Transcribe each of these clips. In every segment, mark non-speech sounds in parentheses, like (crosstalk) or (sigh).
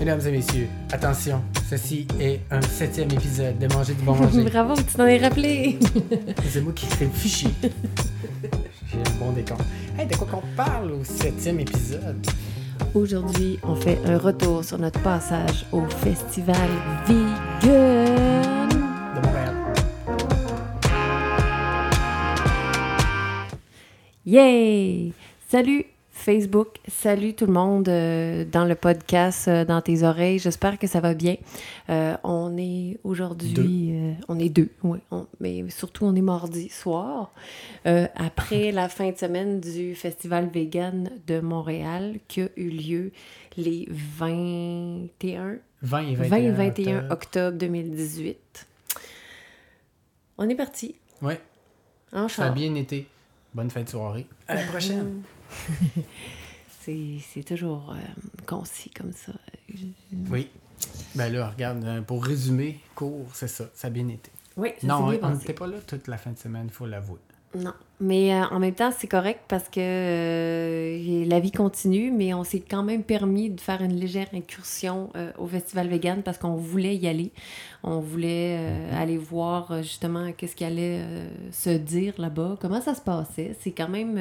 Mesdames et messieurs, attention, ceci est un septième épisode de Manger du bon (laughs) manger. Bravo, tu t'en es rappelé. C'est moi qui crée le fichier. J'ai un bon décompte. Hey, de quoi qu'on parle au septième épisode? Aujourd'hui, on fait un retour sur notre passage au festival vegan. De Montréal. Yay! Salut Facebook, salut tout le monde euh, dans le podcast, euh, dans tes oreilles. J'espère que ça va bien. Euh, on est aujourd'hui, euh, on est deux, oui, on- mais surtout on est mardi soir, euh, après la fin de semaine du Festival Vegan de Montréal qui a eu lieu les 21 20 et 20 21, et 21 octobre. octobre 2018. On est parti Ouais, en ça a bien été. Bonne fin de soirée. À la prochaine. (laughs) C'est toujours euh, concis comme ça. Oui. Ben là, regarde, euh, pour résumer, court, c'est ça. Ça a bien été. Oui, ça non, on bien on passé. n'était pas là toute la fin de semaine, il faut l'avouer. Non. Mais euh, en même temps, c'est correct parce que la vie continue, mais on s'est quand même permis de faire une légère incursion euh, au Festival Vegan parce qu'on voulait y aller. On voulait euh, aller voir euh, justement qu'est-ce qui allait se dire là-bas, comment ça se passait. C'est quand même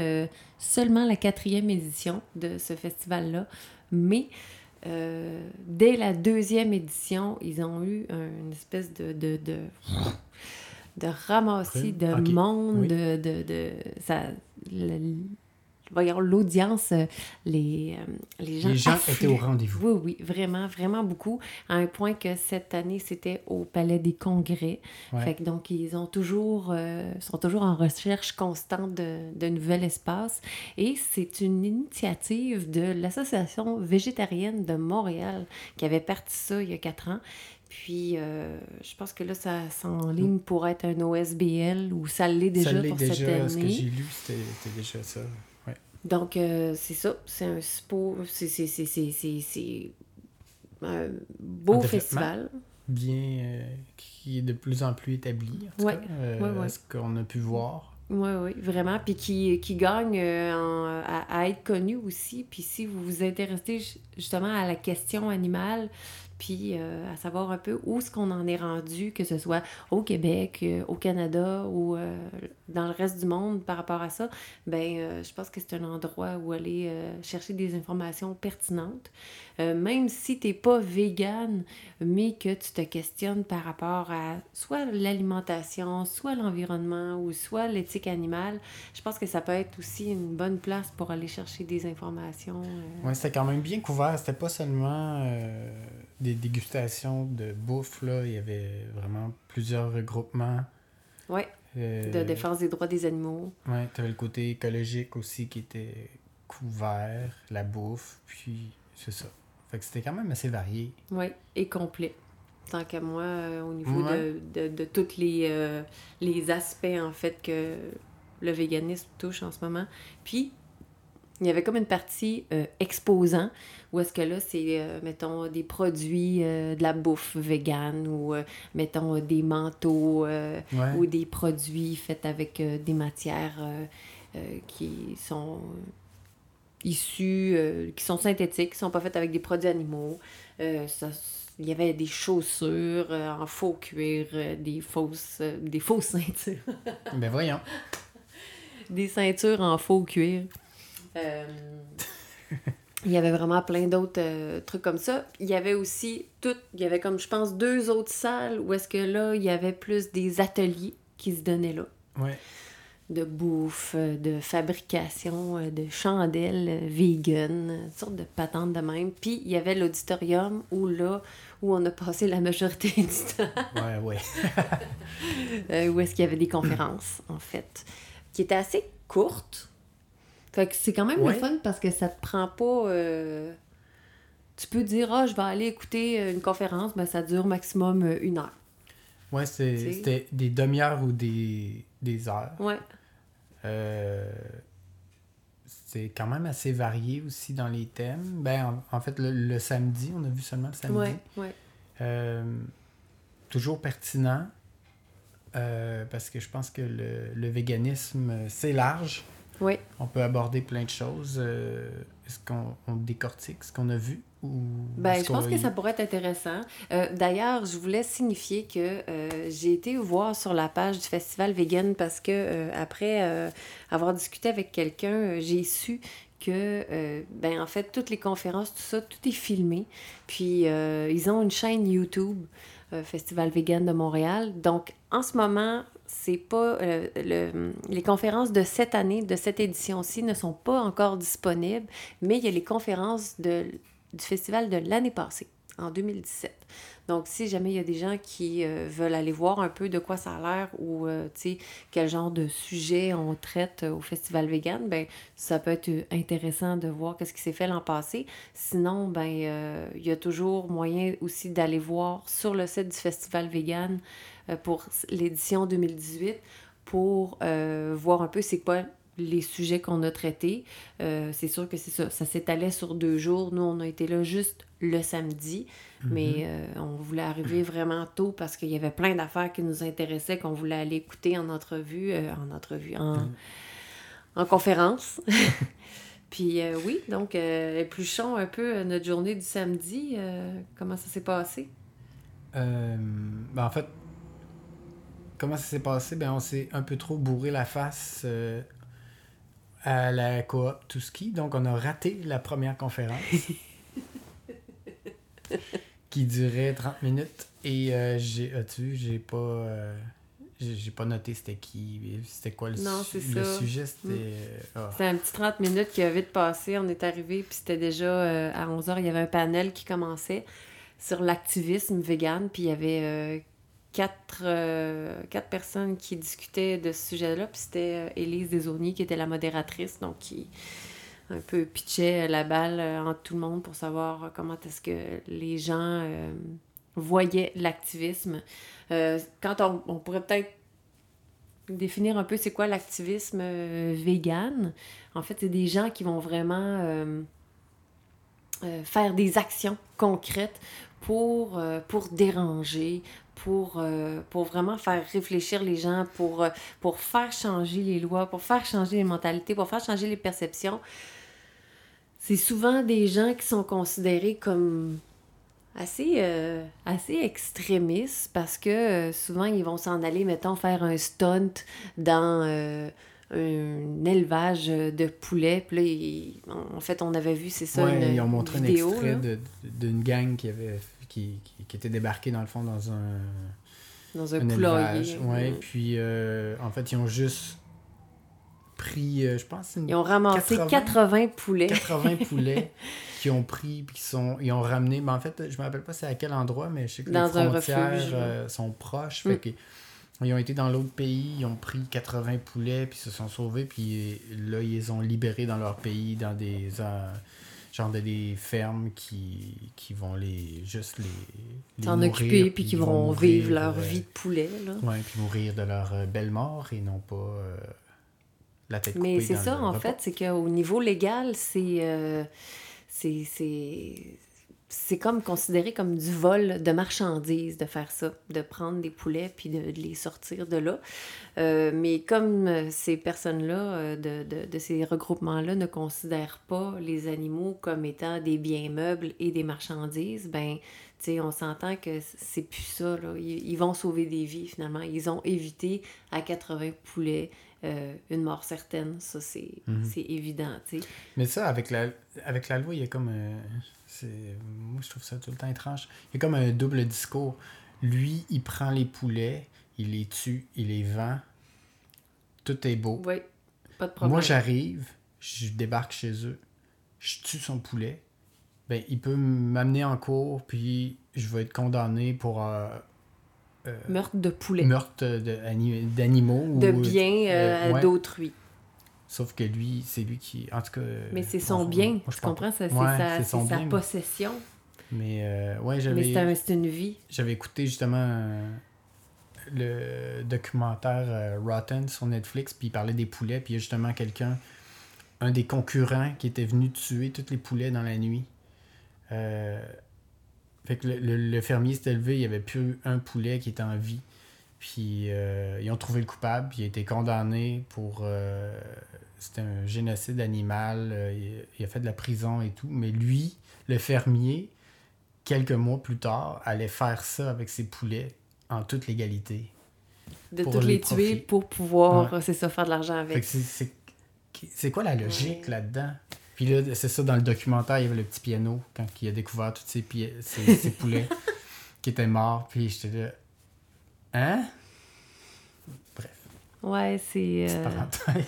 seulement la quatrième édition de ce festival-là, mais dès la deuxième édition, ils ont eu un- une espèce de, de, de, de ramassis de monde, de, de, de- ça, le- voyons, l'audience, euh, les, euh, les gens, Les gens affluent. étaient au rendez-vous. Oui, oui, vraiment, vraiment beaucoup. À un point que cette année, c'était au Palais des Congrès. Ouais. Fait que donc, ils ont toujours, euh, sont toujours en recherche constante de, de nouvel espace. Et c'est une initiative de l'Association végétarienne de Montréal qui avait parti ça il y a quatre ans. Puis, euh, je pense que là, ça s'enligne pour être un OSBL ou ça l'est déjà ça l'est pour déjà, cette ce que année. j'ai lu, c'était c'était déjà ça. Donc, euh, c'est ça. C'est un spo... C'est un beau Un festival. Bien, euh, qui est de plus en plus établi, en tout Ouais, cas, euh, ouais, ouais. ce qu'on a pu voir. Oui, oui, vraiment. Puis qui, qui gagne en- à, à être connu aussi. Puis si vous vous intéressez ju- justement à la question animale, puis euh, à savoir un peu où est-ce qu'on en est rendu, que ce soit au Québec, euh, au Canada ou euh, dans le reste du monde par rapport à ça, ben je pense que c'est un endroit où aller chercher des informations pertinentes. Même si tu n'es pas vegan, mais que tu te questionnes par rapport à soit l'alimentation, soit l'environnement ou soit l'éthique animale, je pense que ça peut être aussi une bonne place pour aller chercher des informations. Ouais, c'était quand même bien couvert. C'était pas seulement des dégustations de bouffe, là. Il y avait vraiment plusieurs regroupements. Euh, de défense des droits des animaux. Ouais, t'avais le côté écologique aussi qui était couvert, la bouffe, puis c'est ça. Fait que c'était quand même assez varié. Oui, et complet. Tant qu'à moi, euh, au niveau Ouais. de, de, de tous les, euh, les aspects, en fait, que le véganisme touche en ce moment. Puis, il y avait comme une partie euh, exposant, où est-ce que là, c'est, euh, mettons, des produits euh, de la bouffe végane, ou, mettons, des manteaux, Ouais. ou des produits faits avec des matières qui sont issues, qui sont synthétiques, qui sont pas faites avec des produits animaux. Ça- il y avait des chaussures en faux cuir, des fausses, des fausses (laughs) ceintures, Ben voyons. des ceintures en faux cuir. Euh, il y avait vraiment plein d'autres euh, trucs comme ça. Il y avait aussi tout, il y avait comme je pense deux autres salles où est-ce que là il y avait plus des ateliers qui se donnaient là. Ouais. de bouffe, euh, de fabrication, de chandelles vegan, toutes sortes de patentes de même. Puis il y avait l'auditorium où là, où on a passé la majorité (laughs) du temps, Ouais, ouais. (laughs) euh, où est-ce qu'il y avait des conférences, en fait, qui étaient assez courtes. Fait que c'est quand même Ouais. le fun parce que ça te prend pas... euh, Tu peux dire, ah, je vais aller écouter euh, une conférence, ben ça dure maximum euh, une heure. Ouais, c'était des demi-heures ou des, des heures. Ouais. Euh, c'est quand même assez varié aussi dans les thèmes. Ben, en, en fait, le, le samedi, on a vu seulement le samedi. Ouais, ouais. Euh, toujours pertinent. euh, parce que je pense que le, le véganisme, c'est large. On peut aborder plein de choses. euh, est-ce qu'on on décortique ce qu'on a vu ou Ben, je pense que ça pourrait être intéressant. Euh, D'ailleurs, je voulais signifier que euh, j'ai été voir sur la page du Festival Vegan parce que après avoir discuté avec quelqu'un, j'ai su que, euh, ben, en fait, toutes les conférences, tout ça, tout est filmé. Puis, euh, ils ont une chaîne YouTube, euh, Festival Vegan de Montréal. Donc, en ce moment, c'est pas euh, le- les conférences de cette année, de cette édition-ci, ne sont pas encore disponibles, mais il y a les conférences du festival de l'année passée, en 2017. Donc, si jamais il y a des gens qui euh, veulent aller voir un peu de quoi ça a l'air ou, euh, quel genre de sujet on traite au festival vegan, ben ça peut être intéressant de voir qu'est-ce qui s'est fait l'an passé. Sinon, ben il y a toujours moyen aussi d'aller voir sur le site du festival vegan pour l'édition 2018 pour euh, voir un peu c'est quoi les sujets qu'on a traités. Euh, c'est sûr que c'est ça. Ça s'étalait sur deux jours. Nous, on a été là juste le samedi, mais euh, on voulait arriver vraiment tôt parce qu'il y avait plein d'affaires qui nous intéressaient, qu'on voulait aller écouter en entrevue, euh, en entrevue, en, en conférence. (laughs) Puis euh, oui, donc euh, épluchons un peu euh, notre journée du samedi. euh, comment ça s'est passé? Euh, ben, en fait, comment ça s'est passé? Ben, on s'est un peu trop bourré la face euh, à la coop tout ski. Donc, on a raté la première conférence (laughs) qui durait 30 minutes. Et euh, j'ai, as-tu j'ai pas, euh, j'ai j'ai pas noté c'était qui, c'était quoi le, Non, su- le sujet. C'était. euh, ah. C'était un petit 30 minutes qui a vite passé. On est arrivé, puis c'était déjà à 11h, il y avait un panel qui commençait sur l'activisme vegan, puis il y avait quatre, euh, quatre personnes qui discutaient de ce sujet-là, puis c'était euh, Élise Desaulniers qui était la modératrice, donc qui un peu pitchait la balle euh, entre tout le monde pour savoir comment est-ce que les gens voyaient l'activisme. Quand on, on pourrait peut-être définir un peu c'est quoi l'activisme vegan. En fait, c'est des gens qui vont vraiment faire des actions concrètes pour, pour déranger, pour, euh, pour vraiment faire réfléchir les gens, pour, euh, pour faire changer les lois, pour faire changer les mentalités, pour faire changer les perceptions. C'est souvent des gens qui sont considérés comme assez, euh, assez extrémistes parce que euh, souvent ils vont s'en aller, mettons, faire un stunt dans un élevage de poulets. Puis là, en fait, on avait vu, c'est ça, Ouais, une ils ont montré vidéo. un extrait d'une gang qui avait qui, qui, qui était débarquée dans le fond dans un dans un, un poulailler. élevage. Ouais, puis euh, en fait, ils ont juste pris, euh, je pense, une Ils ont ramassé 80. 80, poulets. 80 (laughs) poulets qui ont pris puis qui sont ils ont ramené mais en fait je me rappelle pas c'est à quel endroit mais je sais que Dans les frontières refuge, euh, sont proches Mm. fait que ils ont été dans l'autre pays ils ont pris 80 poulets puis se sont sauvés puis là ils les ont libérés dans leur pays dans des euh, genre de des fermes qui, qui vont les juste les, les S'en occuper, puis qui vont vivre leur euh, vie de poulet. Là. ouais puis mourir de leur euh, belle mort et non pas euh, la tête Mais coupée c'est dans ça, en repas. fait, c'est qu'au niveau légal, c'est. euh, c'est- c'est. Comme considéré comme du vol de marchandises de faire ça, de prendre des poulets puis de, de les sortir de là. Euh, mais comme euh, ces personnes-là, euh, de, de, de ces regroupements-là, ne considèrent pas les animaux comme étant des biens meubles et des marchandises, ben, tu sais, on s'entend que c'est plus ça. Là. Ils, ils vont sauver des vies finalement. Ils ont évité à 80 poulets euh, une mort certaine. Ça, c'est Mhm. c'est évident, tu sais. Mais ça, avec la, avec la loi, il y a comme. euh, moi, je trouve ça tout le temps étrange. Il y a comme un double discours. Lui, il prend les poulets, il les tue, il les vend. Tout est beau. Oui, pas de problème. Moi, j'arrive, je débarque chez eux, je tue son poulet. Ben, il peut m'amener en cours, puis je vais être condamné pour euh, euh, Meurtre de poulet. meurtre d'animaux. de biens euh, euh, ouais. d'autrui. Sauf que lui, c'est lui qui. En tout cas. Mais c'est on- son on- bien, moi, je tu comprends? C'est Ouais, sa, bien, mais- possession. Mais euh, ouais, Mais j'avais. c'est un- c'est une vie. J'avais écouté justement euh, le documentaire euh, Rotten sur Netflix, puis il parlait des poulets, puis il y a justement quelqu'un, un des concurrents qui était venu tuer tous les poulets dans la nuit. Euh, fait que le, le- le fermier s'est élevé, il n'y avait plus un poulet qui était en vie. Puis euh, ils ont trouvé le coupable, puis il a été condamné pour euh, c'était un génocide animal, euh, il, a fait de la prison et tout. Mais lui, le fermier, quelques mois plus tard, allait faire ça avec ses poulets en toute légalité. De toutes les les tuer pour pouvoir, c'est ça, faire de l'argent avec. c'est- quoi la logique Ouais. là-dedans? Puis là, c'est ça, dans le documentaire, il y avait le petit piano quand il a découvert tous ses, ses (laughs) poulets qui étaient morts. Puis j'étais là. Hein? Bref, Ouais, c'est. euh. (laughs)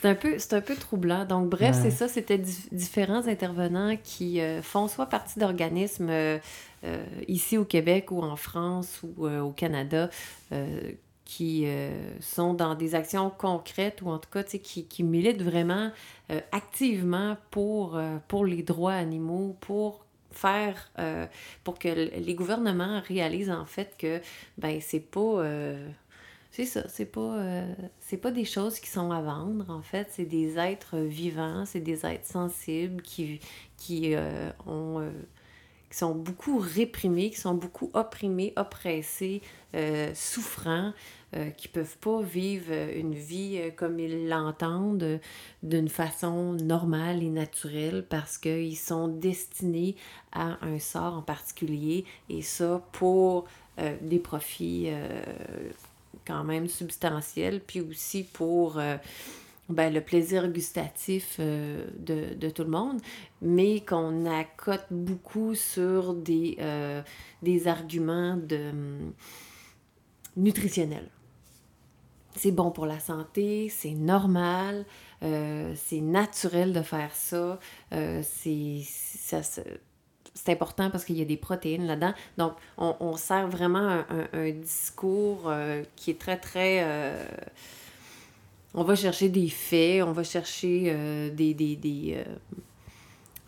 C'est un peu, c'est un peu troublant. Donc, bref, Ouais. c'est ça. C'était di- différents intervenants qui euh, font soit partie d'organismes euh, euh, ici au Québec ou en France ou euh, au Canada euh, qui euh, sont dans des actions concrètes ou en tout cas tu sais, qui, qui militent vraiment euh, activement pour, euh, pour les droits animaux, pour faire euh, pour que les gouvernements réalisent en fait que ben c'est pas euh, c'est ça, c'est pas, euh, c'est pas des choses qui sont à vendre, en fait. C'est des êtres vivants, c'est des êtres sensibles qui, qui, ont, qui sont beaucoup réprimés, qui sont beaucoup opprimés, oppressés, euh, souffrants, euh, qui peuvent pas vivre une vie euh, comme ils l'entendent, euh, d'une façon normale et naturelle, parce qu'ils sont destinés à un sort en particulier, et ça pour euh, des profits euh, quand même substantiel, puis aussi pour euh, ben, le plaisir gustatif euh, de, de tout le monde, mais qu'on accote beaucoup sur des, euh, des arguments de, hum, nutritionnels. C'est bon pour la santé, c'est normal, euh, c'est naturel de faire ça, c'est c'est important parce qu'il y a des protéines là-dedans. Donc, on, sert vraiment un, discours qui est très, très... on va chercher des faits, on va chercher euh, des, des, des, euh,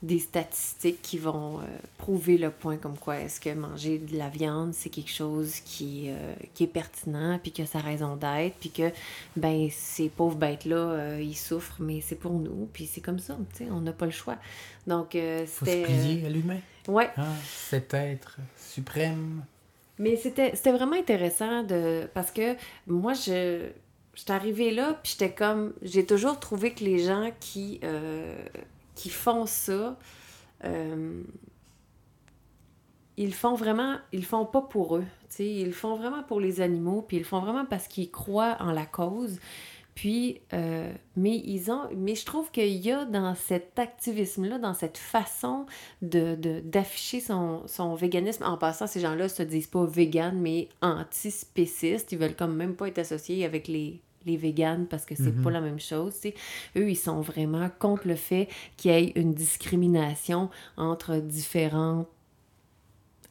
des statistiques qui vont euh, prouver le point comme quoi est-ce que manger de la viande, c'est quelque chose qui, qui est pertinent, puis que ça a raison d'être, puis que, ben, ces pauvres bêtes-là, ils souffrent, mais c'est pour nous, puis c'est comme ça, on n'a pas le choix. Donc, euh, Faut se c'était... plier à l'humain. ouais, Ah, cet être suprême. mais c'était c'était vraiment intéressant de parce que moi je j'étais arrivée là puis j'étais comme j'ai toujours trouvé que les gens qui euh, qui font ça euh, ils font vraiment ils font pas pour eux tu sais ils font vraiment pour les animaux puis ils font vraiment parce qu'ils croient en la cause puis euh, mais ils ont mais je trouve qu'il y a dans cet activisme là dans cette façon de, d'afficher son, son véganisme. En passant, ces gens-là se disent pas véganes, mais antispécistes. Ils veulent comme même pas être associés avec les, les véganes parce que c'est Mhm. pas la même chose. Eux, ils sont vraiment contre le fait qu'il y ait une discrimination entre différents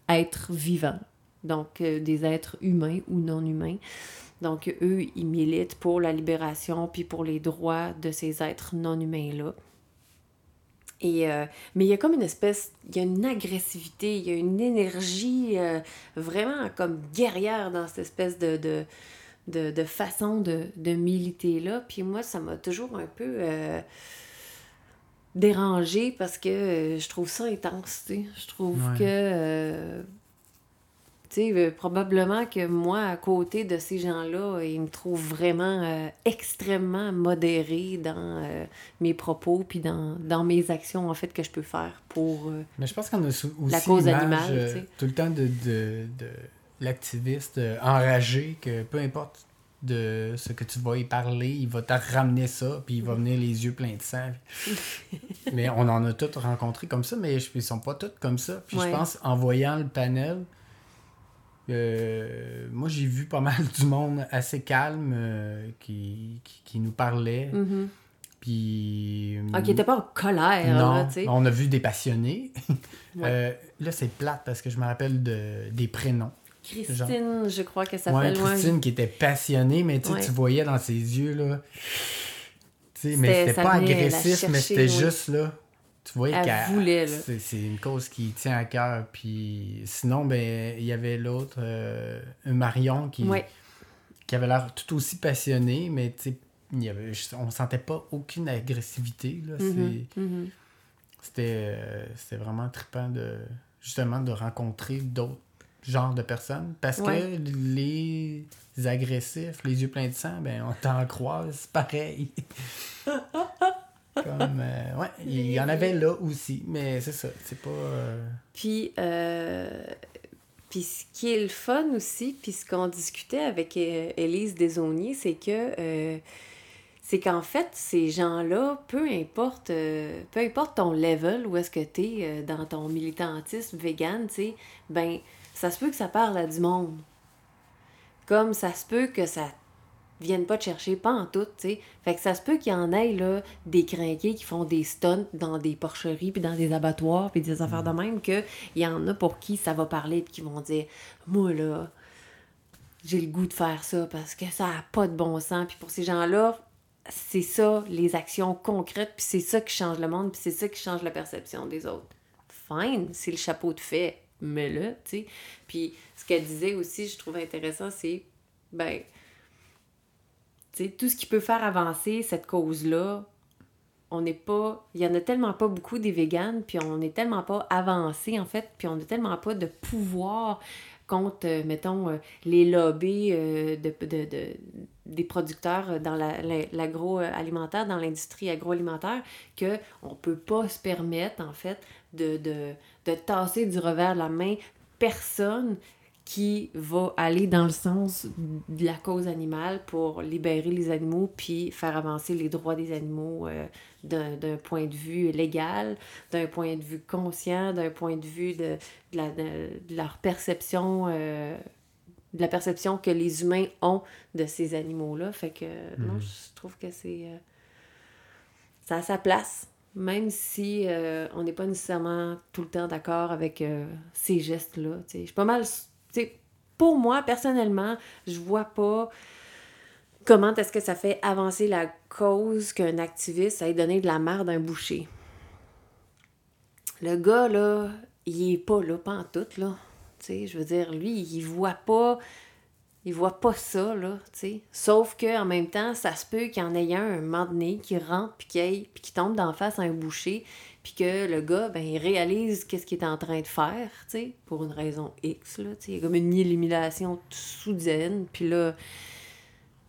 êtres vivants. Donc, euh, des êtres humains ou non humains. Donc, eux, ils militent pour la libération puis pour les droits de ces êtres non humains-là. Et, euh, mais il y a comme une espèce, il y a une agressivité, il y a une énergie euh, vraiment comme guerrière dans cette espèce de, de, de, de façon de, de militer-là. Puis moi, ça m'a toujours un peu euh, dérangée parce que euh, je trouve ça intense, tu sais. Je trouve Ouais. que... euh, tu sais, euh, probablement que moi, à côté de ces gens-là, ils me trouvent vraiment extrêmement modérée dans mes propos puis dans, dans mes actions, en fait, que je peux faire pour... Mais je pense qu'on a aussi La cause animale, tu sais. tout le temps de l'activiste euh, enragé que peu importe de ce que tu vas y parler, il va te ramener ça, puis il va venir les yeux pleins de sang. (laughs) mais on en a tous rencontrés comme ça, mais ils sont pas tous comme ça. Puis Ouais. je pense, en voyant le panel, euh, moi j'ai vu pas mal du monde assez calme euh, qui, qui, qui nous parlait. mhm. Puis. Ah, qui n'était pas en colère, Non, là, tu sais. on a vu des passionnés. Ouais. Euh, là, c'est plate parce que je me rappelle de, des prénoms. Christine, je crois que ça s'appelle. ouais. Christine qui était passionnée, mais tu sais, Ouais. tu voyais dans ses yeux, là. Mais c'était pas agressif, mais c'était oui. juste là. Tu voyais Elle qu'elle. voulait, là. c'est- une cause qui tient à cœur. Puis sinon, ben, il y avait l'autre, euh, Marion, qui, Ouais. qui avait l'air tout aussi passionné, mais tu sais, il y avait, on sentait pas aucune agressivité. Là. Mhm, mhm. C'était euh, c'était vraiment trippant de justement de rencontrer d'autres genres de personnes parce Ouais. que les agressifs, les yeux pleins de sang, ben on t'en croise pareil. (laughs) Comme, euh, ouais, il y en avait là aussi, mais c'est ça, c'est pas... euh, Puis, euh, puis ce qui est le fun aussi, puis ce qu'on discutait avec Élise Desauniers, c'est que c'est qu'en fait, ces gens-là, peu importe euh, peu importe ton level, où est-ce que tu es dans ton militantisme vegan, tu sais, ben, ça se peut que ça parle à du monde. Comme ça se peut que ça vienne pas te chercher, pas en tout, tu sais. Fait que ça se peut qu'il y en ait, là, des crinqués qui font des stunts dans des porcheries, puis dans des abattoirs, puis des affaires de même, que il y en a pour qui ça va parler, puis qui vont dire « Moi, là, j'ai le goût de faire ça parce que ça a pas de bon sens. » Puis pour ces gens-là, c'est ça, les actions concrètes, puis c'est ça qui change le monde, puis c'est ça qui change la perception des autres. Fine, c'est le chapeau de fait, mais là, tu sais. Puis ce qu'elle disait aussi, je trouve intéressant, c'est, ben, tu sais, tout ce qui peut faire avancer cette cause-là, on n'est pas. Il y en a tellement pas beaucoup des véganes, puis on n'est tellement pas avancé, en fait, puis on n'a tellement pas de pouvoir contre, euh, mettons, euh, les lobbies euh, de, de- de- des producteurs dans la- la- l'agroalimentaire, dans l'industrie agroalimentaire, qu'on ne peut pas se permettre, en fait, de, de, de tasser du revers la main personne qui va aller dans le sens de la cause animale pour libérer les animaux puis faire avancer les droits des animaux euh, d'un point de vue légal, d'un point de vue conscient, d'un point de vue de, de la- de- de leur perception, euh, de la perception que les humains ont de ces animaux-là. Fait que, non, Mhm. je trouve que c'est... euh, ça a sa place, même si euh, on n'est pas nécessairement tout le temps d'accord avec ces gestes-là. Je suis pas mal. Pour moi, personnellement, je vois pas comment est-ce que ça fait avancer la cause qu'un activiste aille donner de la merde à un boucher. Le gars, là, il est pas là, pas en tout, là. Je veux dire, lui, il voit pas il voit pas ça, là, tu sais. Sauf que en même temps, ça se peut qu'il y en ait un, un moment donné, qui rentre, puis qui, tombe d'en face à un boucher, puis que le gars, ben, il réalise qu'est-ce qu'il est en train de faire, tu sais, pour une raison X, là, tu sais. Comme une élimination soudaine, puis là,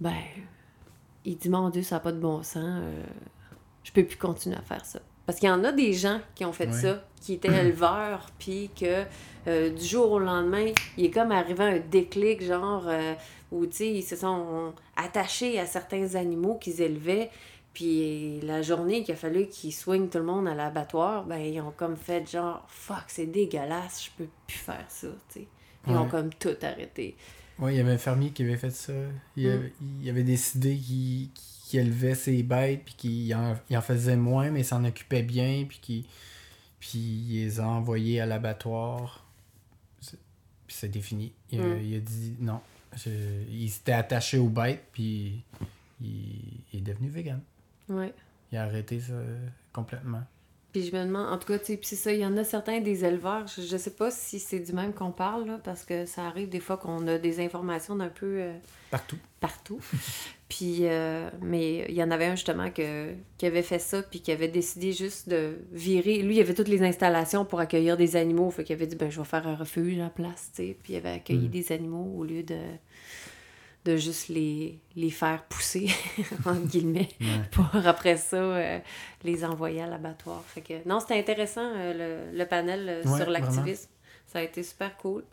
ben, il dit, mon Dieu, ça n'a pas de bon sens, euh, je peux plus continuer à faire ça. Parce qu'il y en a des gens qui ont fait ça, qui étaient (clears throat) éleveurs, puis que euh, du jour au lendemain, il est comme arrivé un déclic, genre, euh, où, tu sais, ils se sont attachés à certains animaux qu'ils élevaient, puis la journée qu'il a fallu qu'ils soignent tout le monde à l'abattoir, ben, ils ont comme fait genre, fuck, c'est dégueulasse, je peux plus faire ça, tu sais. Ils ont comme tout arrêté. Ouais, il y avait un fermier qui avait fait ça. Il, Mm. avait, il avait décidé qu'il qu'il élevait ses bêtes, puis qu'il en, il en faisait moins, mais il s'en occupait bien, puis qu'il puis il les a envoyés à l'abattoir. C'est- Puis c'était fini. Il, a- Mm. il a dit non. Je- il s'était attaché aux bêtes, puis il, il est devenu vegan. Ouais. Il a arrêté ça complètement. Puis je me demande, en tout cas, tu sais, c'est ça, il y en a certains des éleveurs, je, je sais pas si c'est du même qu'on parle, là, parce que ça arrive des fois qu'on a des informations d'un peu euh, Partout. partout. (laughs) puis, euh, mais il y en avait un justement que, qui avait fait ça, puis qui avait décidé juste de virer. Lui, il avait toutes les installations pour accueillir des animaux, fait qu'il avait dit, ben, je vais faire un refuge à la place, tu sais, puis il avait accueilli Mm. des animaux au lieu de, de juste les, les faire pousser, (laughs) entre guillemets Ouais. pour après ça euh, les envoyer à l'abattoir. Fait que non, c'était intéressant euh, le, le panel euh, Ouais, sur l'activisme. Ça a été super cool.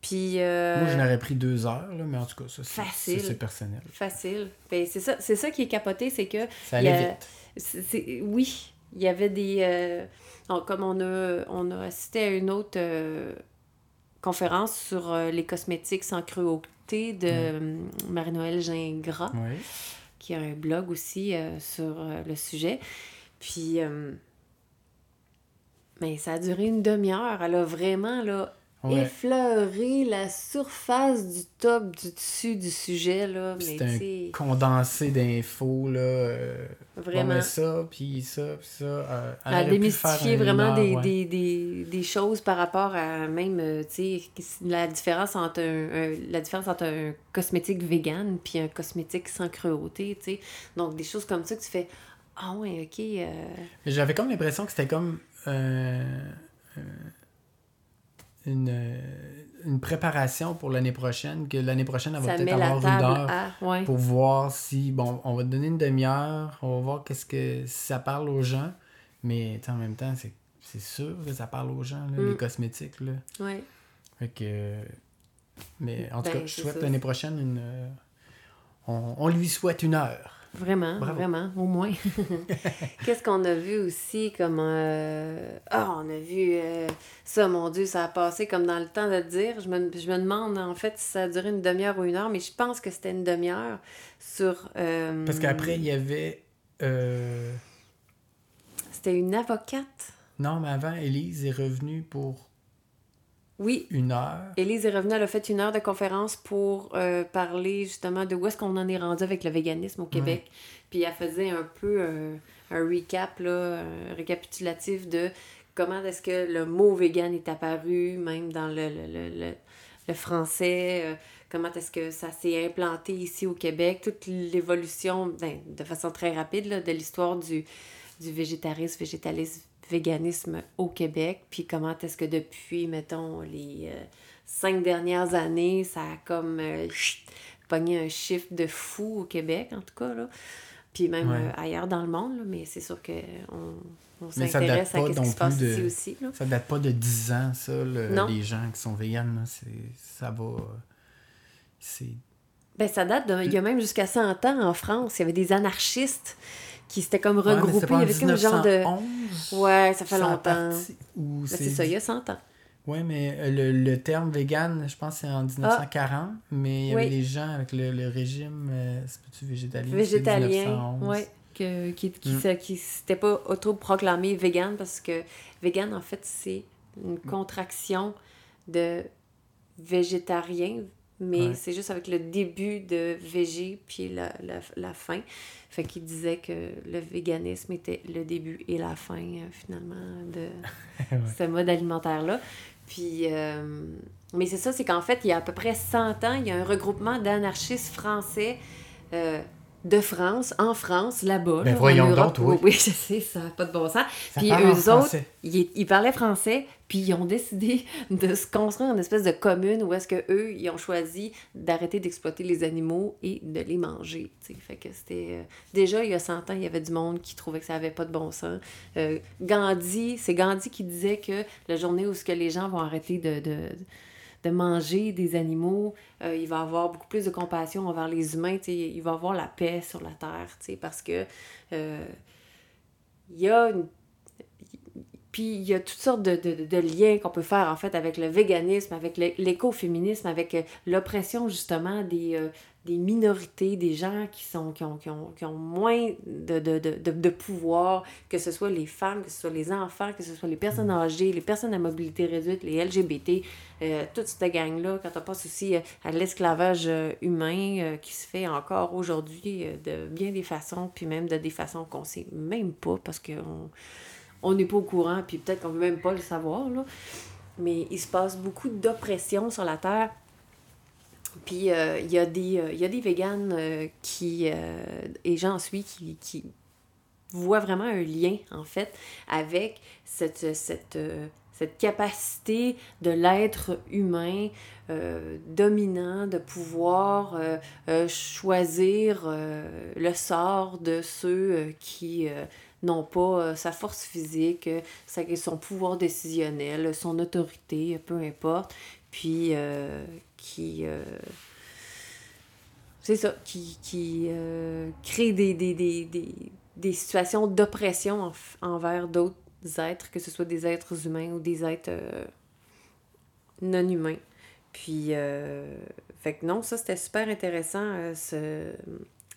Puis Moi, je n'aurais pris deux heures, là, mais en tout cas, ça, c'est- Facile. ça, c'est personnel. facile. Ben, c'est ça, c'est ça qui est capoté, c'est que Ça allait a- vite. oui, il y avait des on- comme on a on a assisté à une autre conférence sur les cosmétiques sans cruauté de euh, Marie-Noël Gingras. Oui. qui a un blog aussi euh, sur euh, le sujet. Puis, mais ça a duré une demi-heure. Elle a vraiment là, Ouais. effleuré la surface du top, du dessus du sujet. Là, mais un condensé d'infos, là. euh, vraiment. ça, puis ça, puis ça. euh, démystifié un vraiment des, ouais. des, des, des choses par rapport à même, euh, tu sais, la différence entre un, un- la différence entre un cosmétique vegan puis un cosmétique sans cruauté, tu sais. Donc, des choses comme ça que tu fais, ah ouais, ok, euh, J'avais comme l'impression que c'était comme euh, une, euh, une préparation pour l'année prochaine, que l'année prochaine, elle va peut-être avoir une heure à... Ouais. pour voir si, bon, on va te donner une demi-heure, on va voir qu'est-ce que si ça parle aux gens, mais en même temps, c'est, c'est sûr que ça parle aux gens, là, Mm. les cosmétiques, là. Ouais. Fait que... Mais en tout Ben, cas, je souhaite l'année prochaine une... euh, On, on lui souhaite une heure. Vraiment, Bravo. vraiment, au moins. (laughs) Qu'est-ce qu'on a vu aussi comme... euh, Ah, on a vu... euh, Ça, mon Dieu, ça a passé comme dans le temps de le dire. Je me, je me demande, en fait, si ça a duré une demi-heure ou une heure, mais je pense que c'était une demi-heure sur... euh, Parce qu'après, il y avait... euh, C'était une avocate. Non, mais avant, Élise est revenue pour Oui, une heure. Élise est revenue, elle a fait une heure de conférence pour euh, parler justement de où est-ce qu'on en est rendu avec le véganisme au Québec. Puis elle faisait un peu euh, un recap, là, un récapitulatif de comment est-ce que le mot vegan est apparu, même dans le, le, le, le- le français, euh, comment est-ce que ça s'est implanté ici au Québec, toute l'évolution, ben, de façon très rapide, là, de l'histoire du, du végétarisme, végétalisme, véganisme au Québec, puis comment est-ce que depuis, mettons, les euh, cinq dernières années, ça a comme euh, chut, pogné un chiffre de fou au Québec, en tout cas, là. Puis même Ouais. euh, ailleurs dans le monde, là, mais c'est sûr qu'on on s'intéresse à ce qui se passe de- ici aussi. Là. Ça date pas de 10 ans, ça, le- les gens qui sont véganes, là, ça va... C'est... Ben, ça date de... Il y a même jusqu'à 100 ans en France, il y avait des anarchistes qui s'étaient comme Ouais, mais regroupés. avait comme un genre de... 1911, Ouais, ça fait longtemps. c'est... ça, il y a 100 ans. Ouais, mais euh, le, le terme vegan, je pense c'est en 1940, mais il y avait Ah. Oui. des gens avec le, le régime, euh, c'est végétalien? végétalien, 1911. ouais, que, qui qui, Mm. qui s'était pas autoproclamé vegan parce que vegan, en fait, c'est une contraction de végétarien, mais Ouais. c'est juste avec le début de végé puis la, la, la fin. Fait qu'il disait que le véganisme était le début et la fin, euh, finalement, de (laughs) Ouais. ce mode alimentaire-là. Puis, euh, mais c'est ça, c'est qu'en fait, il y a à peu près 100 ans, il y a un regroupement d'anarchistes français euh, de France, en France, là-bas. Ben là, en voyons Europe. donc, oui. Oui, (laughs) je sais, ça n'a pas de bon sens. Ça Puis en eux autres, ils, ils parlaient français, puis ils ont décidé (laughs) de se construire une espèce de commune où est-ce que eux ils ont choisi d'arrêter d'exploiter les animaux et de les manger. Fait que c'était... euh, Déjà, il y a 100 ans, il y avait du monde qui trouvait que ça avait pas de bon sens. Euh, Gandhi, c'est Gandhi qui disait que la journée où ce que les gens vont arrêter de... de de manger des animaux, euh, il va avoir beaucoup plus de compassion envers les humains, il va avoir la paix sur la terre, parce que euh, il y a une puis il y a toutes sortes de, de- de liens qu'on peut faire en fait avec le véganisme, avec l'écoféminisme, avec euh, l'oppression justement des, euh, des minorités, des gens qui, sont, qui, ont, qui, ont, qui ont moins de, pouvoir, que ce soit les femmes, que ce soit les enfants, que ce soit les personnes âgées, les personnes à mobilité réduite, les LGBT, euh, toute cette gang-là, quand on passe aussi à l'esclavage humain euh, qui se fait encore aujourd'hui de bien des façons, puis même de des façons qu'on sait même pas parce qu'on on n'est pas au courant, puis peut-être qu'on veut même pas le savoir, là. Mais il se passe beaucoup d'oppression sur la Terre. Puis euh, il y, a des, euh, y a des véganes euh, qui, euh, et j'en suis, qui, qui voient vraiment un lien, en fait, avec cette, cette, cette capacité de l'être humain dominant, de pouvoir choisir le sort de ceux qui n'ont pas euh, sa force physique, euh, son pouvoir décisionnel, son autorité, peu importe, puis euh, qui... c'est ça, qui, qui crée des, des, des, des, des situations d'oppression en- envers d'autres êtres, que ce soit des êtres humains ou des êtres non humains. Puis, fait que non, ça c'était super intéressant,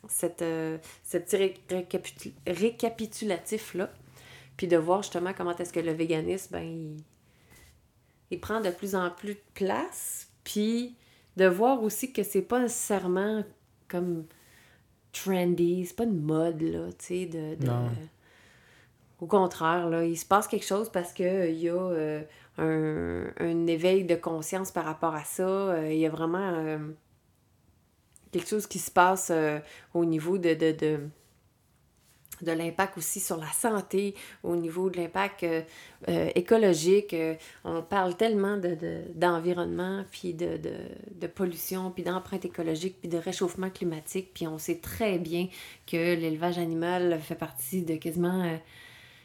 cette, euh, ce petit ré- récapitu- récapitulatif-là. Puis de voir justement comment est-ce que le véganisme, ben, il, il prend de plus en plus de place. Puis de voir aussi que c'est pas nécessairement comme trendy, c'est pas une mode, là, tu sais, de... de- Non. Au contraire, là, il se passe quelque chose parce qu'il y a euh, un, un éveil de conscience par rapport à ça. Euh, Il y a vraiment euh, quelque chose qui se passe euh, au niveau de, de, de, de l'impact aussi sur la santé, au niveau de l'impact euh, euh, écologique. On parle tellement d'environnement, de, puis de, de, de, pollution, puis d'empreinte écologique, puis de réchauffement climatique. Puis on sait très bien que l'élevage animal fait partie de quasiment,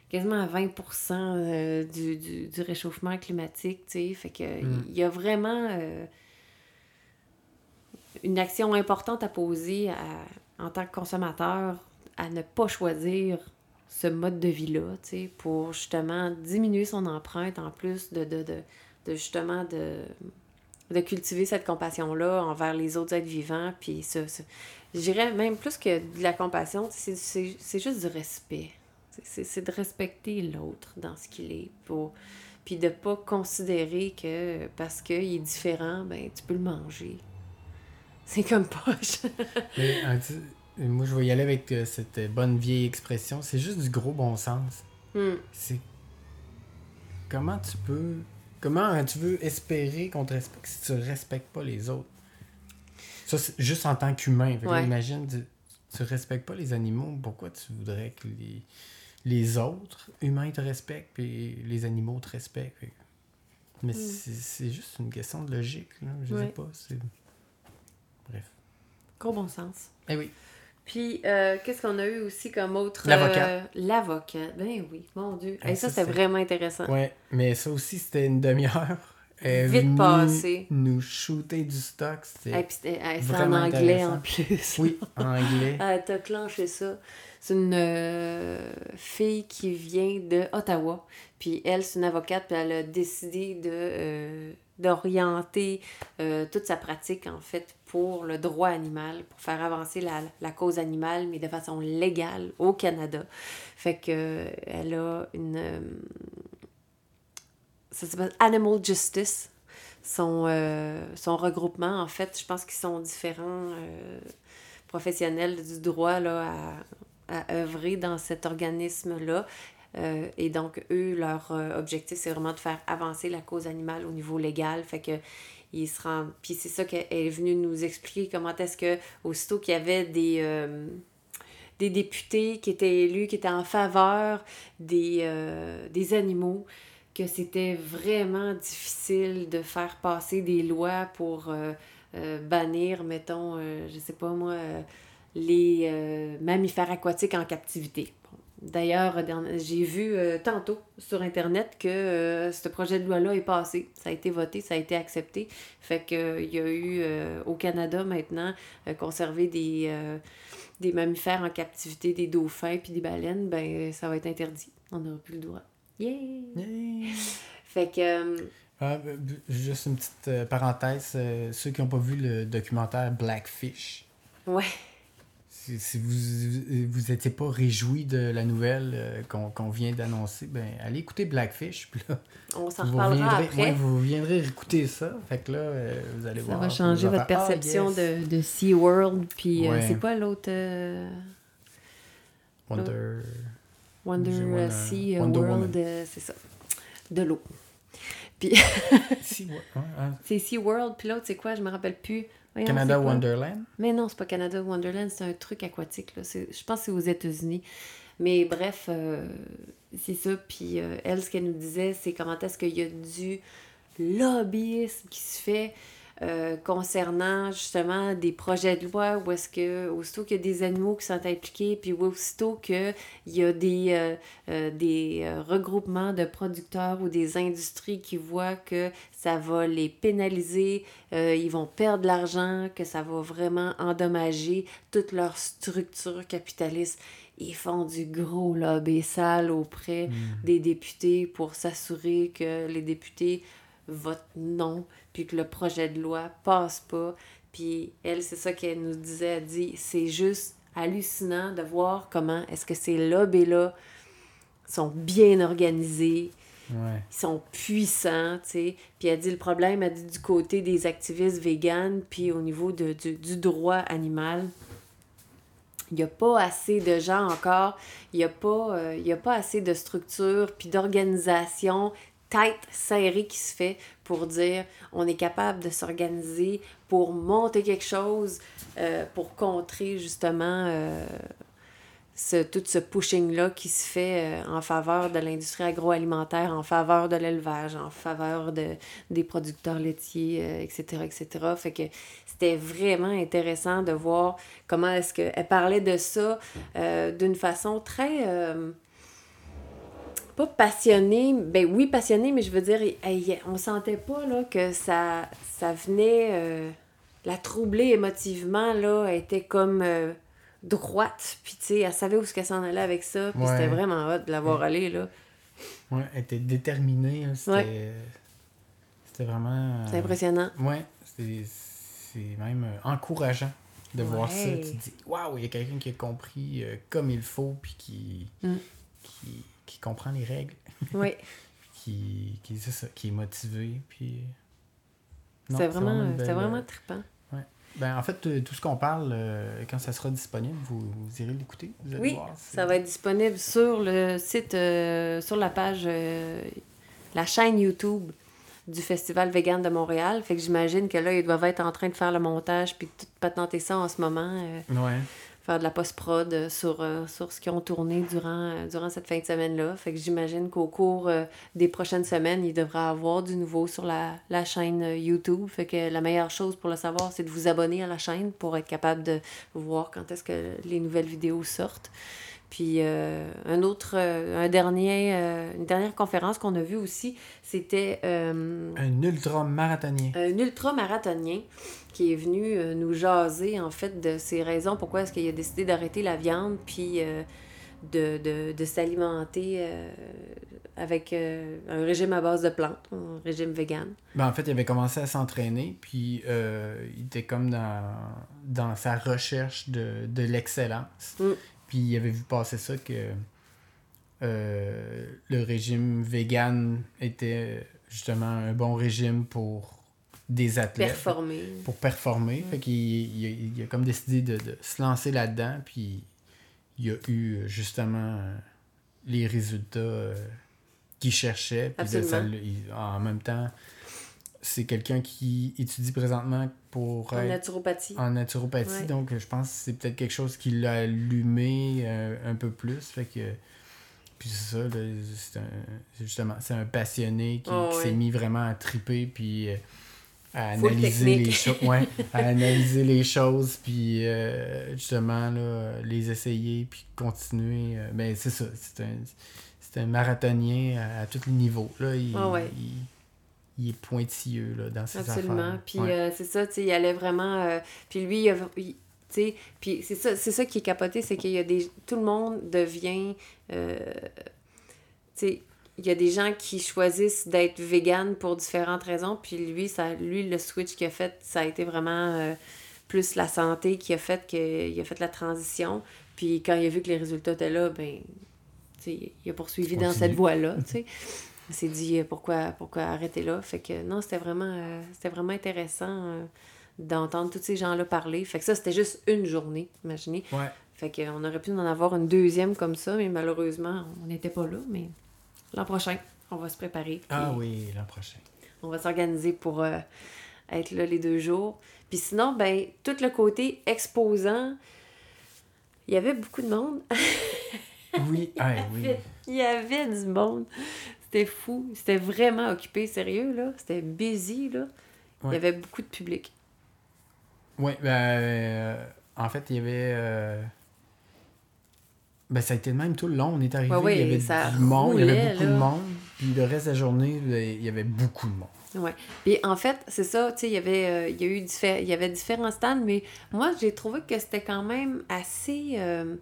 quasiment 20 du, du, du, réchauffement climatique. sais Fait que mm. il y a vraiment une action importante à poser en tant que consommateur à ne pas choisir ce mode de vie-là, pour justement diminuer son empreinte en plus de, de, de, justement de, de cultiver cette compassion-là envers les autres êtres vivants. Puis ce, je dirais même plus que de la compassion, c'est juste du respect. C'est de respecter l'autre dans ce qu'il est. Pour, puis de pas considérer que parce qu'il est différent, ben tu peux le manger. C'est comme poche. (laughs) moi, je vais y aller avec euh, cette bonne vieille expression. C'est juste du gros bon sens. Hmm. C'est. Comment tu peux. Comment tu veux espérer qu'on te respecte si tu ne respectes pas les autres? Ça, c'est juste en tant qu'humain. Imagine, tu, ne respectes pas les animaux, pourquoi tu voudrais que les, les autres humains te respectent et les animaux te respectent? Mais hmm. c'est juste une question de logique. Là. Je sais pas. Bref. Gros bon sens. Eh oui. Puis, euh, qu'est-ce qu'on a eu aussi comme autre. L'avocat. Euh, l'avocat. Ben oui, mon Dieu. Et ça, c'était vraiment intéressant. Ouais, mais ça aussi, c'était une demi-heure. Vite passé. Nous shooter du stock. C'était en anglais en plus. Oui, en anglais. (laughs) Elle t'a clenché ça. C'est une euh, fille qui vient de Ottawa. Puis elle, c'est une avocate, puis elle a décidé de d'orienter toute sa pratique, en fait, pour le droit animal, pour faire avancer la, cause animale, mais de façon légale au Canada. Fait que elle a une. Euh, ça s'appelle Animal Justice. Son, euh, son regroupement, en fait, je pense qu'ils sont différents euh, professionnels du droit là, à, à œuvrer dans cet organisme-là. et donc, eux, leur objectif, c'est vraiment de faire avancer la cause animale au niveau légal. Fait que il. Puis c'est ça qu'elle est venue nous expliquer comment est-ce que, aussitôt qu'il y avait des, euh, des députés qui étaient élus, qui étaient en faveur des, euh, des animaux, que c'était vraiment difficile de faire passer des lois pour euh, bannir, mettons, je sais pas moi, les mammifères aquatiques en captivité. D'ailleurs, j'ai vu euh, tantôt sur Internet que euh, ce projet de loi-là est passé. Ça a été voté, ça a été accepté. Fait qu'il euh, y a eu au Canada maintenant conserver des, des mammifères en captivité, des dauphins puis des baleines, ben ça va être interdit. On n'aura plus le droit. Yeah! Fait que. Ah, juste une petite parenthèse. ceux qui n'ont pas vu le documentaire Blackfish. Ouais si vous vous étiez pas réjoui de la nouvelle euh, qu'on vient d'annoncer, ben allez écouter Blackfish. Puis là, On s'en reparlera après. vous viendrez écouter ça. Fait que là, euh, vous allez voir. Ça va changer votre perception ah, de, de SeaWorld. Puis euh, c'est quoi l'autre Wonder. Wonder, Sea World, c'est ça. De l'eau. Puis. (laughs) C'est SeaWorld. Puis l'autre, c'est quoi? Je me rappelle plus. Canada Wonderland? Mais non, c'est pas Canada Wonderland, c'est un truc aquatique. Là. Je pense que c'est aux États-Unis. Mais bref, euh, c'est ça. Puis euh, elle, ce qu'elle nous disait, c'est comment est-ce qu'il y a du lobbyisme qui se fait euh, concernant justement des projets de loi où est-ce que, aussitôt qu'il y a des animaux qui sont impliqués, puis aussitôt qu'il y a des, euh, euh, des regroupements de producteurs ou des industries qui voient que ça va les pénaliser, ils vont perdre de l'argent, que ça va vraiment endommager toute leur structure capitaliste ils font du gros lobby sale auprès hmm. des députés pour s'assurer que les députés votent non, puis que le projet de loi passe pas. Puis elle, c'est ça qu'elle nous disait, elle dit, c'est juste hallucinant de voir comment est-ce que ces lobbies-là sont bien organisés, ils sont puissants, tu sais. Puis elle dit, le problème, elle dit, du côté des activistes véganes, puis au niveau de, du, droit animal, il n'y a pas assez de gens encore, il n'y a, pas, euh, a pas assez de structures, puis d'organisation tête serrée qui se fait pour dire on est capable de s'organiser pour monter quelque chose, euh, pour contrer justement euh, ce, tout ce pushing-là qui se fait euh, en faveur de l'industrie agroalimentaire, en faveur de l'élevage, en faveur de, des producteurs laitiers, etc., etc. Fait que c'était vraiment intéressant de voir comment est-ce qu'elle parlait de ça d'une façon très pas passionnée, ben oui, passionnée, mais je veux dire, on sentait pas là, que ça, ça venait la troubler émotivement, là, elle était comme euh, droite. Puis, tu sais, elle savait où ce qu'elle s'en allait avec ça. Puis, c'était vraiment hot de l'avoir allé, là. Ouais, elle était déterminée. C'était c'était vraiment. C'est impressionnant. Ouais, c'est même euh, encourageant de voir ça. Tu te dis, waouh, il y a quelqu'un qui a compris euh, comme il faut, puis qui, mm. qui, qui, comprend les règles. Oui. (laughs) qui, qui, est ça, qui est motivé, puis. C'est vraiment, vraiment trippant. Ben, en fait, euh, tout ce qu'on parle, euh, quand ça sera disponible, vous, irez l'écouter. oui, ça va être disponible sur le site, euh, sur la page, la chaîne YouTube du Festival Vegan de Montréal. Fait que j'imagine que là, ils doivent être en train de faire le montage puis tout patenter ça en ce moment. ouais faire de la post-prod euh, sur, euh, sur ce qu'ils ont tourné durant, euh, durant cette fin de semaine-là. Fait que j'imagine qu'au cours des prochaines semaines, il devra avoir du nouveau sur la, la, chaîne YouTube. Fait que la meilleure chose pour le savoir, c'est de vous abonner à la chaîne pour être capable de voir quand est-ce que les nouvelles vidéos sortent. Puis un autre, un dernier, une dernière conférence qu'on a vue aussi, c'était... un ultra-marathonien. Un ultra-marathonien qui est venu euh, nous jaser, en fait, de ses raisons pourquoi est-ce qu'il a décidé d'arrêter la viande, puis euh, de, de, de s'alimenter euh, avec un régime à base de plantes, un régime vegan. Ben, en fait, il avait commencé à s'entraîner, puis il était comme dans, dans sa recherche de, de l'excellence. Mm. Puis il avait vu passer ça que le régime vegan était justement un bon régime pour des athlètes. Performer. Pour performer. Fait qu'il il, a comme décidé de, se lancer là-dedans, puis il a eu justement les résultats euh, qu'il cherchait. Puis en même temps, c'est quelqu'un qui étudie présentement pour en naturopathie. En naturopathie, donc je pense que c'est peut-être quelque chose qui l'a allumé euh, un peu plus. Fait que. Puis c'est ça, c'est justement, c'est un passionné qui, oh, s'est mis vraiment à triper, puis. Euh, à analyser les choses ouais, (laughs) à analyser les choses puis euh, justement là, les essayer puis continuer euh, ben c'est ça c'est un c'est un marathonien à, tous les niveaux là il, il, est pointilleux là, dans ses absolument. puis euh, c'est ça tu sais il allait vraiment puis lui il, sais puis c'est ça c'est ça qui est capoté c'est qu'il y a des tout le monde devient tu sais il y a des gens qui choisissent d'être vegan pour différentes raisons, puis lui, ça, lui le switch qu'il a fait, ça a été vraiment euh, plus la santé qui a fait qu'il a fait la transition. Puis quand il a vu que les résultats étaient là, ben, il a poursuivi dans cette voie-là, (laughs) Il s'est dit euh, pourquoi, pourquoi arrêter là? Fait que non, c'était vraiment, euh, c'était vraiment intéressant d'entendre tous ces gens-là parler. Fait que ça, c'était juste une journée, imaginez. Fait qu'on aurait pu en avoir une deuxième comme ça, mais malheureusement, on n'était pas là. Mais l'an prochain, on va se préparer. Ah oui, l'an prochain. On va s'organiser pour euh, être là les deux jours. Puis sinon, ben, tout le côté exposant, il y avait beaucoup de monde. (laughs) oui, ah, oui. Il y avait du monde. C'était fou. C'était vraiment occupé, sérieux, là. C'était busy, là. Il y avait beaucoup de public. Oui, ben, euh, en fait, il y avait... Euh, ben, ça a été le même tout le long. On est arrivé, il y avait du monde, il y avait beaucoup de monde. Puis le reste de la journée, il y avait beaucoup de monde. Oui. Puis en fait, c'est ça, tu sais, il y avait, euh, il y a eu il y avait différents stands, mais moi, j'ai trouvé que c'était quand même assez. Euh,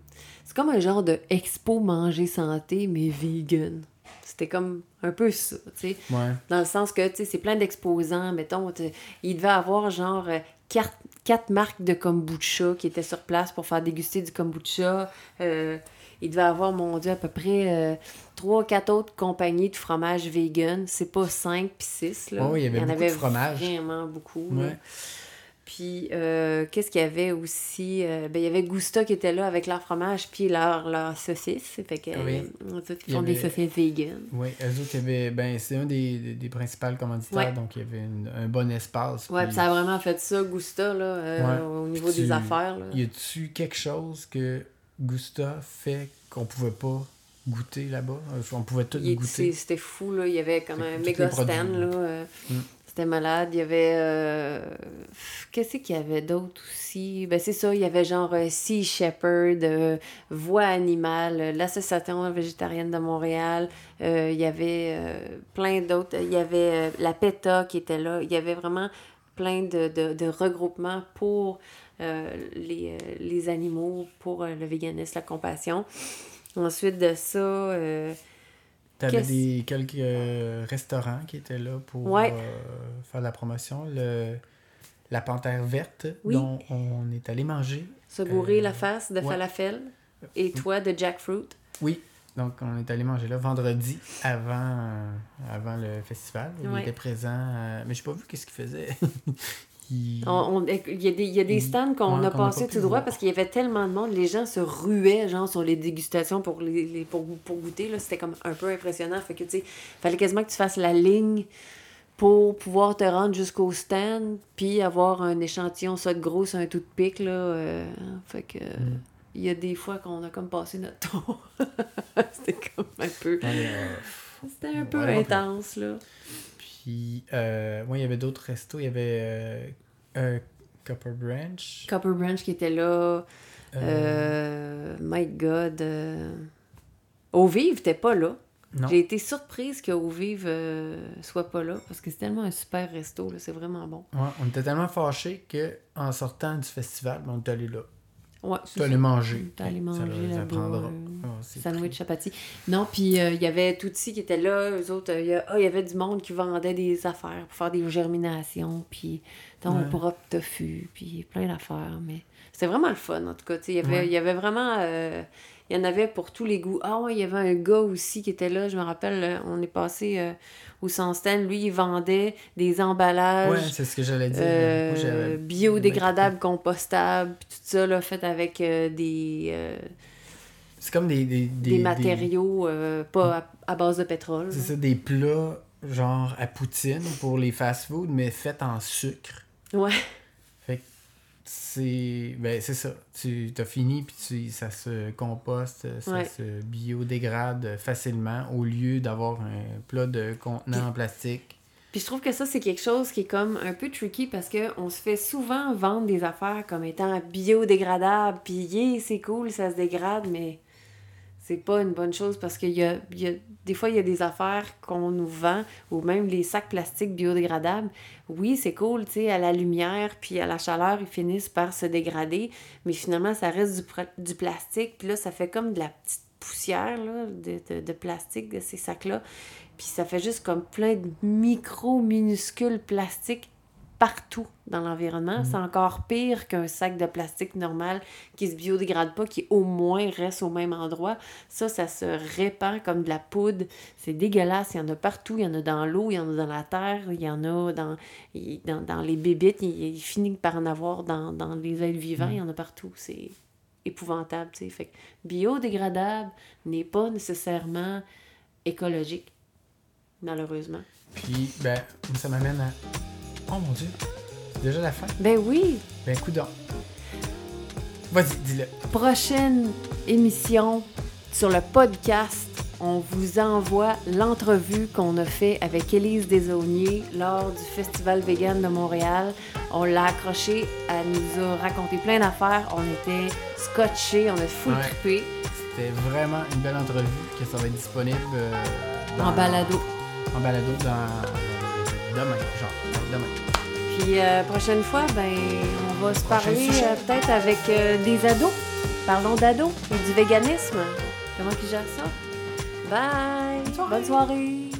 c'est comme un genre de expo manger santé, mais vegan. C'était comme un peu ça, tu sais. Ouais. Dans le sens que, tu sais, c'est plein d'exposants. Mettons, il devait avoir genre euh, quatre, quatre, marques de kombucha qui étaient sur place pour faire déguster du kombucha il devait avoir, mon Dieu, à peu près euh, trois, quatre autres compagnies de fromage vegan. C'est pas cinq puis six. Là. il y avait, beaucoup de fromage. Vraiment beaucoup. Puis, euh, qu'est-ce qu'il y avait aussi? Euh, ben, il y avait Gusta qui était là avec leur fromage puis leur, leur saucisse. Fait que, oui. ils font des saucisses vegan. Oui, eux autres, avait, ben, c'est un des, des, principaux commanditaires, donc il y avait un bon espace. Oui, puis ça a vraiment fait ça, Gusta, là, au niveau des affaires. Là. Y a-tu quelque chose que Gusta fait qu'on pouvait pas goûter là-bas? Euh, On pouvait tout goûter? C'était fou, là. Il y avait comme un méga stand, là. là. euh, Mm. C'était malade. Il y avait... euh, Qu'est-ce qu'il y avait d'autre aussi? Ben, c'est ça. Il y avait genre euh, Sea Shepherd, euh, Voix animale, euh, l'Association végétarienne de Montréal. Euh, il y avait plein d'autres. Il y avait la PETA qui était là. Il y avait vraiment plein de, de, de regroupements pour les, les animaux, pour le véganisme, la compassion. Ensuite de ça... euh, T'avais des quelques euh, restaurants qui étaient là pour Ouais. euh, faire la promotion. Le, la Panthère verte, Oui. dont on est allé manger. Se bourrer Euh, la face de ouais. falafel et toi de jackfruit. Oui, donc on est allé manger là vendredi avant, euh, avant le festival. Il Ouais. était présent, euh, mais j'ai pas vu qu'est-ce qu'il faisait. (laughs) Il- y, a des- il y a des stands qu'on Ouais, a n'a passé pas tout droit voir. parce qu'il y avait tellement de monde. Les gens se ruaient genre sur les dégustations pour, les, les- pour, pour goûter. là. C'était comme un peu impressionnant. Fait que tu sais, fallait quasiment que tu fasses la ligne pour pouvoir te rendre jusqu'au stand puis avoir un échantillon ça de gros un tout de pic. Là, euh, fait que Mm. il y a des fois qu'on a comme passé notre tour. (laughs) C'était comme un peu... Euh, C'était un peu Ouais, intense, là. Puis, euh, ouais, il y avait d'autres restos. Il y avait euh, Copper Branch. Copper Branch qui était là. Euh, my God. Au Vive, t'es pas là. J'ai été surprise que Au Vive soit pas là parce que c'est tellement un super resto, là, c'est vraiment bon. Ouais, on était tellement fâchés qu'en sortant du festival, ben, on est allé là. Ouais, allé ça. manger. Allé Ça manger là-bas. apprendra. euh, c'est Sandwich chapati. Non, puis euh, il y avait Tootsie qui était là, eux autres, euh, il y, a- ah, y avait du monde qui vendait des affaires pour faire des germinations, puis ton Ouais. propre tofu, puis plein d'affaires, mais c'était vraiment le fun, en tout cas, tu sais, il y avait, Ouais. il y avait vraiment, euh, il y en avait pour tous les goûts. Ah ouais, il y avait un gars aussi qui était là, je me rappelle, on est passé euh, au sans stand, lui, il vendait des emballages... Ouais, c'est ce que j'allais dire. Euh, Moi, biodégradables, compostables, puis tout ça, là, fait avec euh, des, euh, C'est comme des, des, des, matériaux pas à, à base de pétrole. C'est ça, des plats genre à poutine pour les fast-food, mais faits en sucre. Ouais. C'est. Ben, c'est ça. Tu as fini, puis tu, ça se composte, ça Ouais. se biodégrade facilement au lieu d'avoir un plat de contenant en plastique. Puis je trouve que ça, c'est quelque chose qui est comme un peu tricky parce que on se fait souvent vendre des affaires comme étant biodégradables, puis yeah, c'est cool, ça se dégrade, mais c'est pas une bonne chose parce qu'il y a, y a- des fois, il y a des affaires qu'on nous vend, ou même les sacs plastiques biodégradables. Oui, c'est cool, tu sais, à la lumière, puis à la chaleur, ils finissent par se dégrader, mais finalement, ça reste du, du plastique, puis là, ça fait comme de la petite poussière, de plastique, de ces sacs-là. Puis ça fait juste comme plein de micro-minuscules plastiques partout dans l'environnement. C'est encore pire qu'un sac de plastique normal qui se biodégrade pas, qui au moins reste au même endroit. Ça, ça se répand comme de la poudre. C'est dégueulasse. Il y en a partout. Il y en a dans l'eau, il y en a dans la terre, il y en a dans, dans, dans les bébites. Il, il finit par en avoir dans, dans les êtres vivants. Il y en a partout. C'est épouvantable, tu sais. Fait que biodégradable n'est pas nécessairement écologique, malheureusement. Puis, ben, ça m'amène à. Oh mon dieu! C'est déjà la fin? Ben oui! Ben, coudonc. Vas-y, dis-le. prochaine émission sur le podcast, on vous envoie l'entrevue qu'on a fait avec Élise Desauniers lors du Festival Vegan de Montréal. On l'a accroché, elle nous a raconté plein d'affaires, on était scotchés, on a full Ouais. trippé C'était vraiment une belle entrevue, que ça va être disponible euh, dans- en balado. En balado dans. Demain, genre. Demain. Puis euh, prochaine fois, ben, on va se Prochain parler euh, peut-être avec euh, des ados. Parlons d'ados et du véganisme. Comment ils gèrent ça? Bye! Bonne soirée.